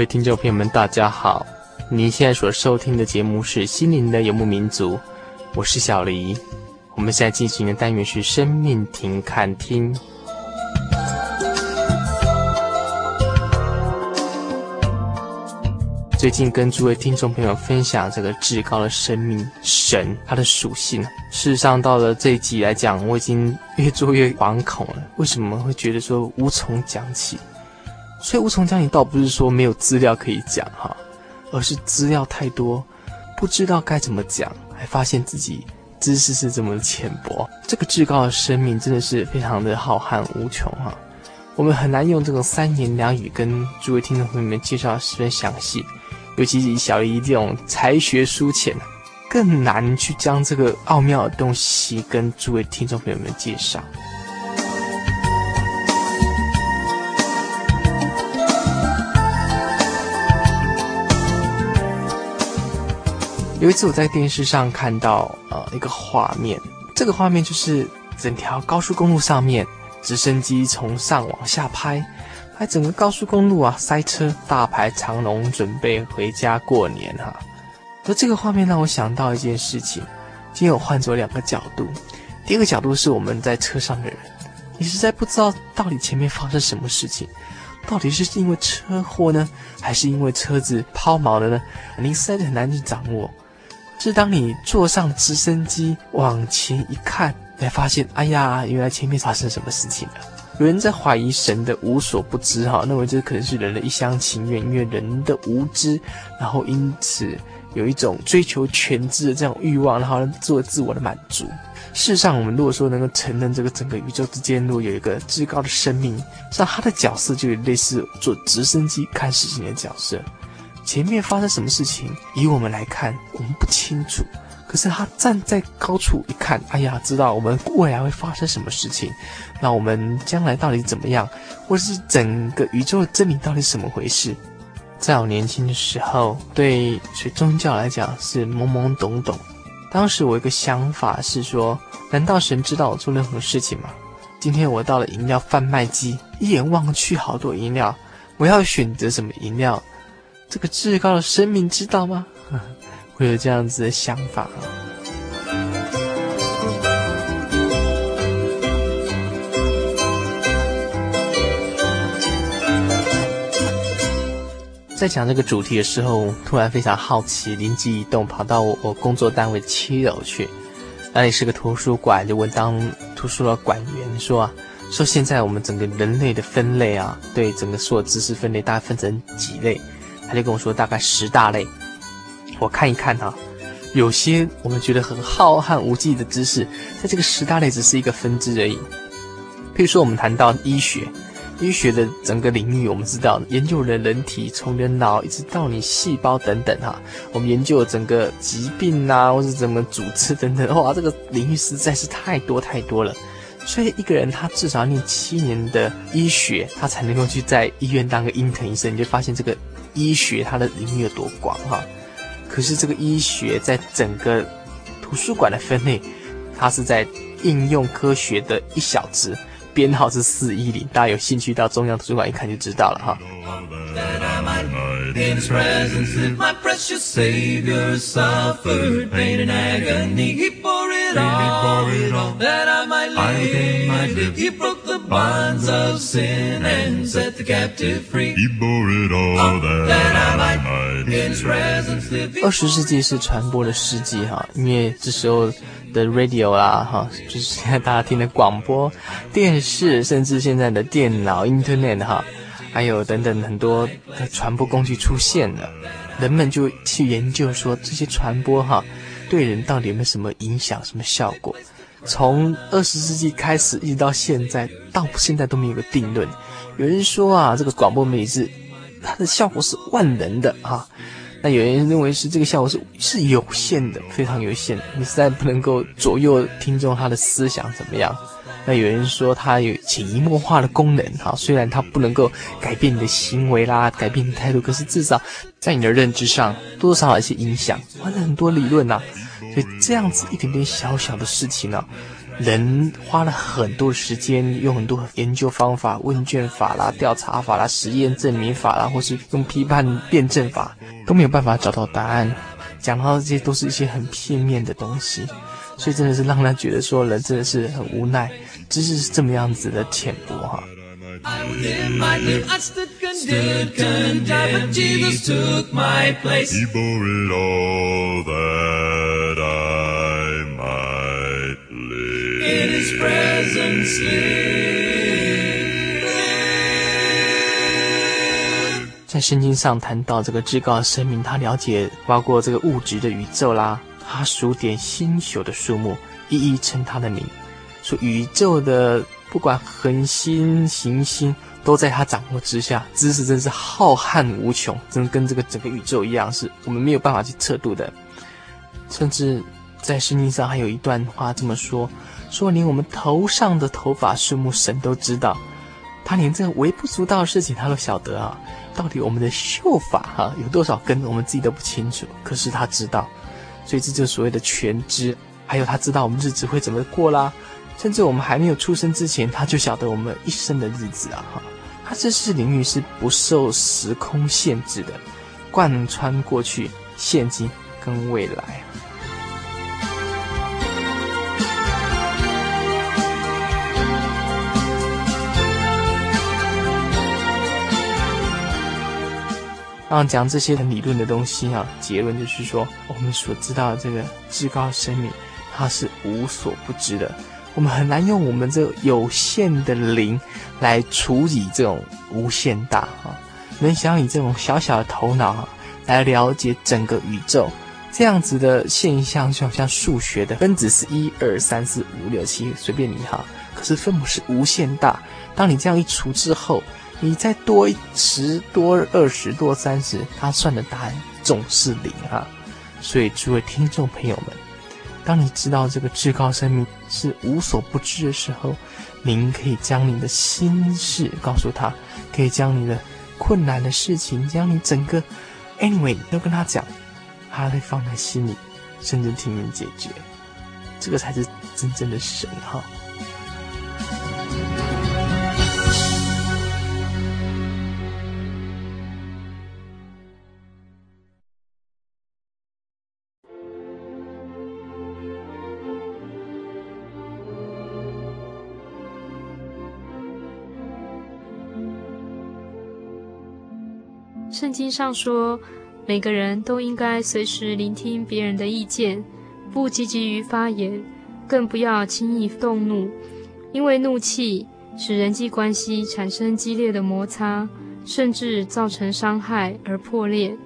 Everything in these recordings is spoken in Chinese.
各位听众朋友们，大家好！您现在所收听的节目是《心灵的游牧民族》，我是小黎。我们现在进行的单元是“生命停看听”。最近跟诸位听众朋友分享这个至高的生命神，它的属性。事实上，到了这一集来讲，我已经越做越惶恐了。为什么会觉得说无从讲起？所以无从讲起，倒不是说没有资料可以讲哈，而是资料太多，不知道该怎么讲，还发现自己知识是这么浅薄。这个至高的生命真的是非常的浩瀚无穷哈，我们很难用这种三言两语跟诸位听众朋友们介绍十分详细，尤其是以小姨这种才学疏浅，更难去将这个奥妙的东西跟诸位听众朋友们介绍。有一次我在电视上看到呃一个画面，这个画面就是整条高速公路上面直升机从上往下拍，拍整个高速公路啊塞车，大排长龙，准备回家过年哈。而这个画面让我想到一件事情，今天我换做两个角度，第一个角度是我们在车上的人，你实在不知道到底前面发生什么事情，到底是因为车祸呢，还是因为车子抛锚了呢？你实在很难去掌握。是当你坐上直升机往前一看，才发现，哎呀，原来前面发生什么事情了。有人在怀疑神的无所不知，哈，认为这可能是人的一厢情愿，因为人的无知，然后因此有一种追求全知的这种欲望，然后做自我的满足。事实上，我们如果说能够承认这个整个宇宙之间，如果有一个至高的生命，像他的角色就有类似坐直升机看事情的角色。前面发生什么事情，以我们来看，我们不清楚。可是他站在高处一看，哎呀，知道我们未来会发生什么事情。那我们将来到底怎么样，或是整个宇宙的真理到底怎么回事？在我年轻的时候，对学宗教来讲是懵懵懂懂。当时我有一个想法是说，难道神知道我做任何事情吗？今天我到了饮料贩卖机，一眼望去好多饮料，我要选择什么饮料？这个至高的生命知道吗？会有这样子的想法啊。在讲这个主题的时候，突然非常好奇，灵机一动，跑到我，我工作单位七楼去，那里是个图书馆，就问当图书的馆员说啊，说现在我们整个人类的分类啊，对整个所有知识分类，大概分成几类？他就跟我说，大概十大类，我看一看哈，有些我们觉得很浩瀚无际的知识，在这个十大类只是一个分支而已。譬如说，我们谈到医学，医学的整个领域，我们知道研究了人体，从你的脑一直到你细胞等等哈，我们研究了整个疾病啊，或者怎么组织等等，哇，这个领域实在是太多太多了。所以一个人他至少要念七年的医学，他才能够去在医院当个医生医生，你就发现这个。医学它的领域有多广哈，可是这个医学在整个图书馆的分类，它是在应用科学的一小支，编号是四一零，大家有兴趣到中央图书馆一看就知道了哈。二十世纪是传播的世纪哈，因为这时候的 radio 啦哈，就是现在大家听的广播、电视，甚至现在的电脑、internet 哈，还有等等很多的传播工具出现了，人们就去研究说这些传播哈，对人到底有没有什么影响、什么效果？从二十世纪开始，一直到现在，到现在都没有个定论。有人说啊，这个广播媒体是它的效果是万能的啊，那有人认为是这个效果是是有限的，非常有限，你实在不能够左右听众他的思想怎么样。那有人说它有潜移默化的功能哈，虽然它不能够改变你的行为啦，改变你的态度，可是至少在你的认知上多多少少一些影响。哇，很多理论呐、啊。所以这样子一点点小小的事情呢、啊，人花了很多时间，用很多研究方法、问卷法啦、调查法啦、实验证明法啦，或是用批判辩证法，都没有办法找到答案。讲到这些都是一些很片面的东西，所以真的是让人觉得说人真的是很无奈，知识是这么样子的浅薄哈。在圣经上谈到这个至高的生命，他了解包括这个物质的宇宙啦，他数点星宿的数目，一一称他的名，说宇宙的不管恒星行星都在他掌握之下，知识真是浩瀚无穷，真跟这个整个宇宙一样，是我们没有办法去测度的。甚至在圣经上还有一段话这么说：说连我们头上的头发数目，神都知道，他连这个微不足道的事情他都晓得啊。到底我们的秀发哈有多少根，我们自己都不清楚。可是他知道，所以这就是所谓的全知。还有他知道我们日子会怎么过啦，甚至我们还没有出生之前，他就晓得我们一生的日子啊哈。他这是领域是不受时空限制的，贯穿过去、现今跟未来。然后讲这些很理论的东西啊，结论就是说，我们所知道的这个至高生命，它是无所不知的。我们很难用我们这有限的灵来处理这种无限大啊。能想以这种小小的头脑啊，来了解整个宇宙这样子的现象，就好像数学的分子是一二三四五六七，随便你哈。可是分母是无限大，当你这样一除之后。你再多十多二十多三十，他算的答案总是零啊！所以诸位听众朋友们，当你知道这个至高生命是无所不知的时候，您可以将你的心事告诉他，可以将你的困难的事情，将你整个 anyway 都跟他讲，他会放在心里，甚至替你解决。这个才是真正的神哈！上说，每个人都应该随时聆听别人的意见，不积极于发言，更不要轻易动怒，因为怒气使人际关系产生激烈的摩擦，甚至造成伤害而破裂。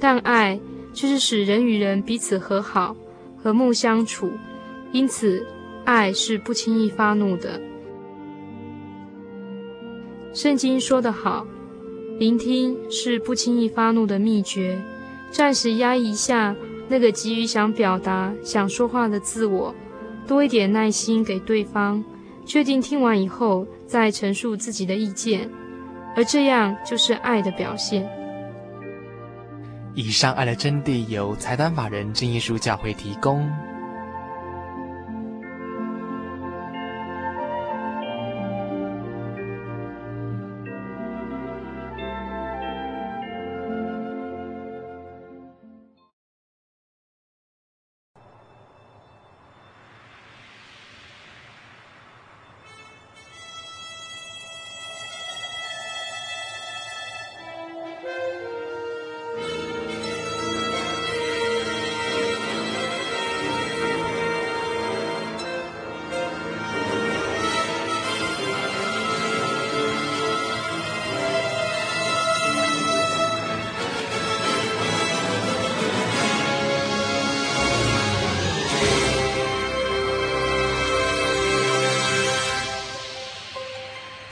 但爱却是使人与人彼此和好、和睦相处。因此，爱是不轻易发怒的。圣经说得好。聆听是不轻易发怒的秘诀，暂时压抑一下那个急于想表达、想说话的自我，多一点耐心给对方，确定听完以后再陈述自己的意见，而这样就是爱的表现。以上爱的真谛由财团法人真耶稣教会提供。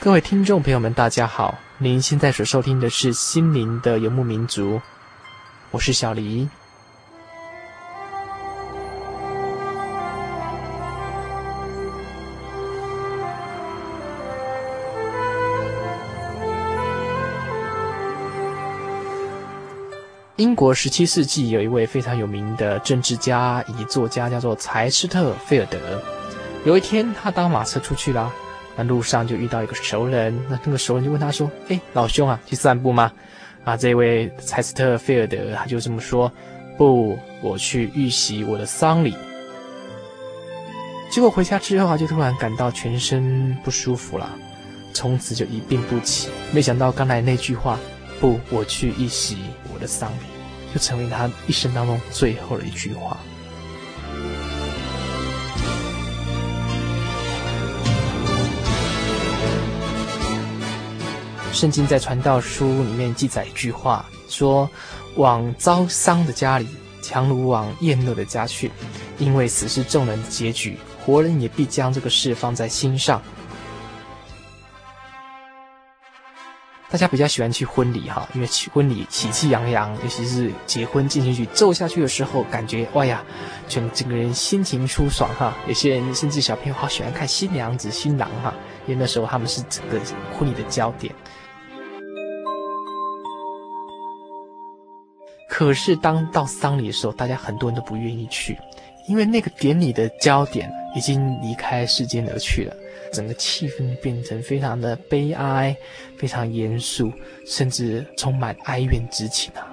各位听众朋友们，大家好！您现在所收听的是《心灵的游牧民族》，我是小黎。英国十七世纪有一位非常有名的政治家以及作家，叫做柴斯特·菲尔德。有一天，他搭马车出去啦，那路上就遇到一个熟人，那那个熟人就问他说：“哎，老兄啊，去散步吗？”啊，这位柴斯特·费尔德他就这么说：“不，我去预习我的丧礼。”结果回家之后啊，就突然感到全身不舒服了，从此就一病不起。没想到刚才那句话“不，我去预习我的丧礼”，就成为他一生当中最后的一句话。圣经在传道书里面记载一句话，说：“往遭丧的家里，强如往宴乐的家去，因为死是众人的结局。”活人也必将这个事放在心上。大家比较喜欢去婚礼哈，因为去婚礼喜气洋洋，尤其是结婚进行曲奏下去的时候，感觉哇呀，全整个人心情舒爽哈。有些人甚至小朋友好喜欢看新娘子、新郎哈，因为那时候他们是整个婚礼的焦点。可是当到丧礼的时候，大家很多人都不愿意去。因为那个典礼的焦点已经离开世间而去了，整个气氛变成非常的悲哀，非常严肃，甚至充满哀怨之情啊。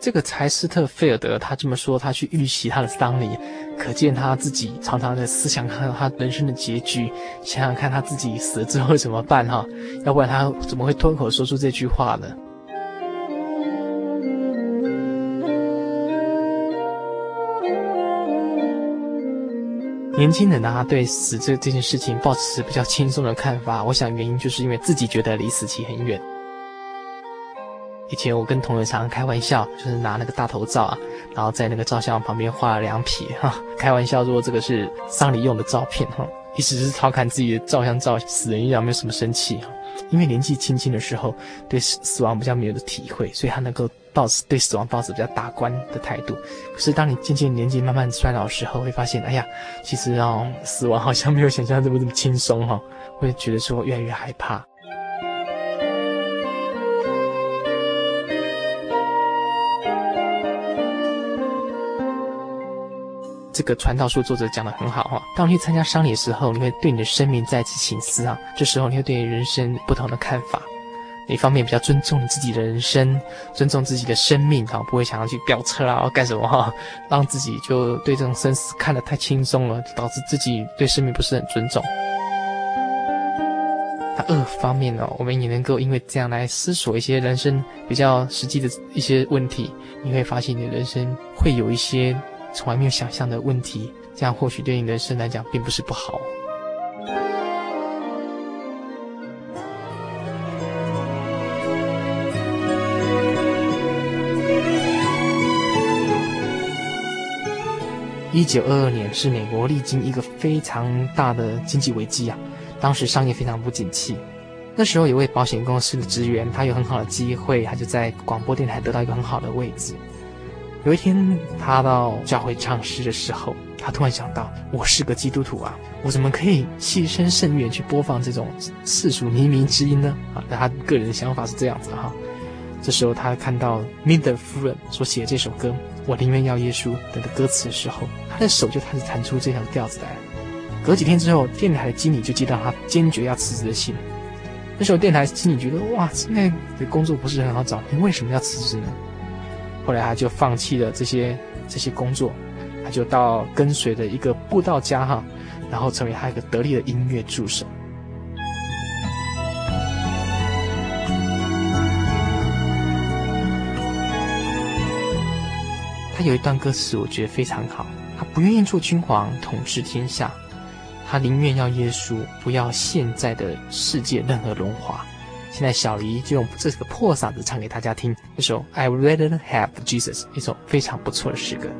这个柴斯特·费尔德他这么说，他去预习他的丧礼，可见他自己常常在思想看他人生的结局，想想看他自己死了之后怎么办哈？要不然他怎么会脱口说出这句话呢？年轻人啊，对死这这件事情抱持比较轻松的看法。我想原因就是因为自己觉得离死期很远。以前我跟同学常常开玩笑，就是拿那个大头照啊，然后在那个照相旁边画了两撇哈，开玩笑说这个是丧礼用的照片哈，意思是调侃自己的照相照死人一样，没有什么生气哈。因为年纪轻轻的时候对死死亡比较没有的体会，所以他能够。抱持对死亡抱持比较达观的态度，可是当你渐渐年纪慢慢衰老的时候，会发现，哎呀，其实哦，死亡好像没有想象这么这么轻松哈，会觉得说越来越害怕。这个传道书作者讲得很好哈，当你去参加丧礼的时候，你会对你的生命再次省思啊，这时候你会对人生不同的看法。一方面比较尊重你自己的人生，尊重自己的生命啊，不会想要去飙车啊，干什么哈，让自己就对这种生死看得太轻松了，导致自己对生命不是很尊重。那二方面呢，我们也能够因为这样来思索一些人生比较实际的一些问题，你会发现你的人生会有一些从来没有想象的问题，这样或许对你人生来讲并不是不好。一九二二年是美国历经一个非常大的经济危机啊，当时商业非常不景气。那时候有位保险公司的职员，他有很好的机会，他就在广播电台得到一个很好的位置。有一天，他到教会唱诗的时候，他突然想到：我是个基督徒啊，我怎么可以牺牲圣愿去播放这种世俗靡靡之音呢？啊，他个人的想法是这样子哈。这时候，他看到米德夫人所写的这首歌《我宁愿要耶稣》等的歌词的时候，他的手就开始弹出这条调子来。隔几天之后，电台的经理就接到他坚决要辞职的信。那时候，电台经理觉得哇，现在的工作不是很好找，你为什么要辞职呢？后来，他就放弃了这些这些工作，他就到跟随了一个布道家哈，然后成为他一个得力的音乐助手。他有一段歌词，我觉得非常好。他不愿意做君王统治天下，他宁愿要耶稣，不要现在的世界任何荣华。现在小黎就用这个破嗓子唱给大家听，这首《I Would Rather Have Jesus》，一首非常不错的诗歌。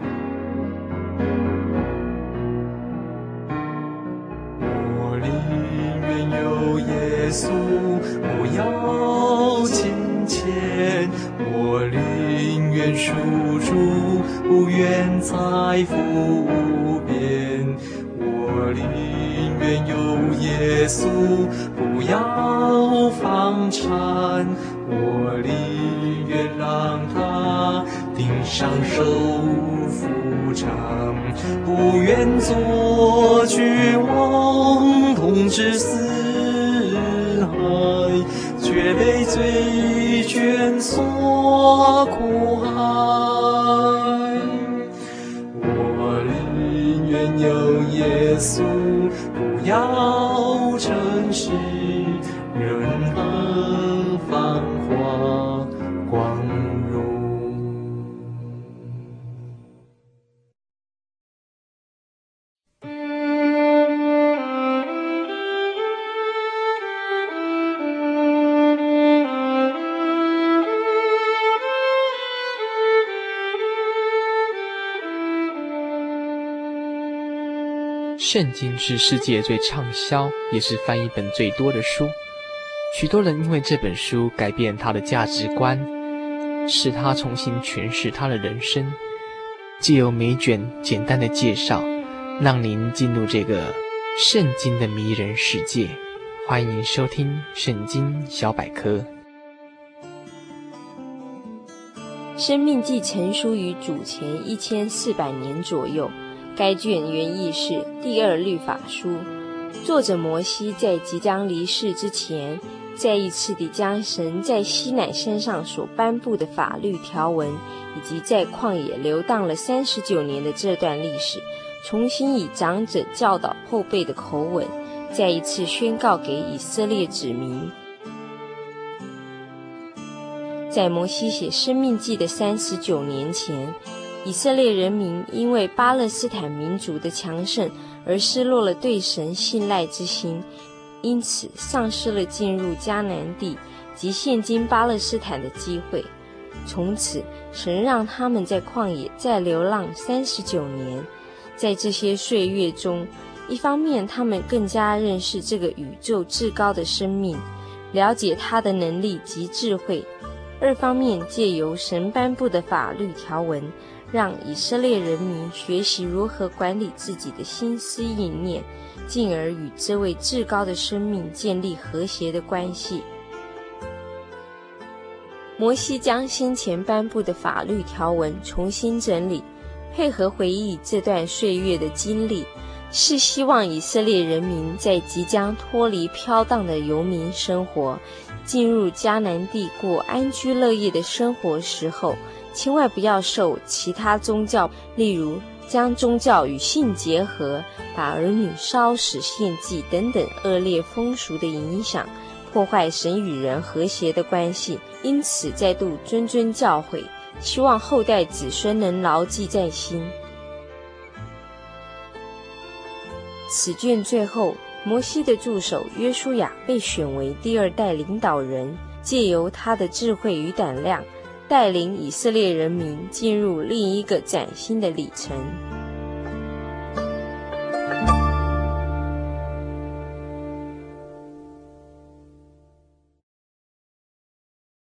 财富无边，我宁愿有耶稣，不要房产，我宁愿让他顶上受父偿，不愿做君王统治四海，却被罪卷所苦害。稣，不要尘圣经是世界最畅销，也是翻译本最多的书。许多人因为这本书改变他的价值观，使他重新诠释他的人生。借由每卷简单的介绍，让您进入这个圣经的迷人世界。欢迎收听《圣经小百科》。《生命记》成书于主前一千四百年左右。该卷原意是第二律法书，作者摩西在即将离世之前，再一次地将神在西乃山上所颁布的法律条文，以及在旷野流荡了三十九年的这段历史，重新以长者教导后辈的口吻，再一次宣告给以色列子民。在摩西写《生命记》的三十九年前，以色列人民因为巴勒斯坦民族的强盛而失落了对神信赖之心，因此丧失了进入迦南地及现今巴勒斯坦的机会。从此，神让他们在旷野再流浪三十九年。在这些岁月中，一方面他们更加认识这个宇宙至高的生命，了解他的能力及智慧；二方面借由神颁布的法律条文。让以色列人民学习如何管理自己的心思意念，进而与这位至高的生命建立和谐的关系。摩西将先前颁布的法律条文重新整理，配合回忆这段岁月的经历，是希望以色列人民在即将脱离飘荡的游民生活，进入迦南地过安居乐业的生活时候。千万不要受其他宗教，例如将宗教与性结合、把儿女烧死献祭等等恶劣风俗的影响，破坏神与人和谐的关系。因此，再度谆谆教诲，希望后代子孙能牢记在心。此卷最后，摩西的助手约书亚被选为第二代领导人，借由他的智慧与胆量。带领以色列人民进入另一个崭新的里程。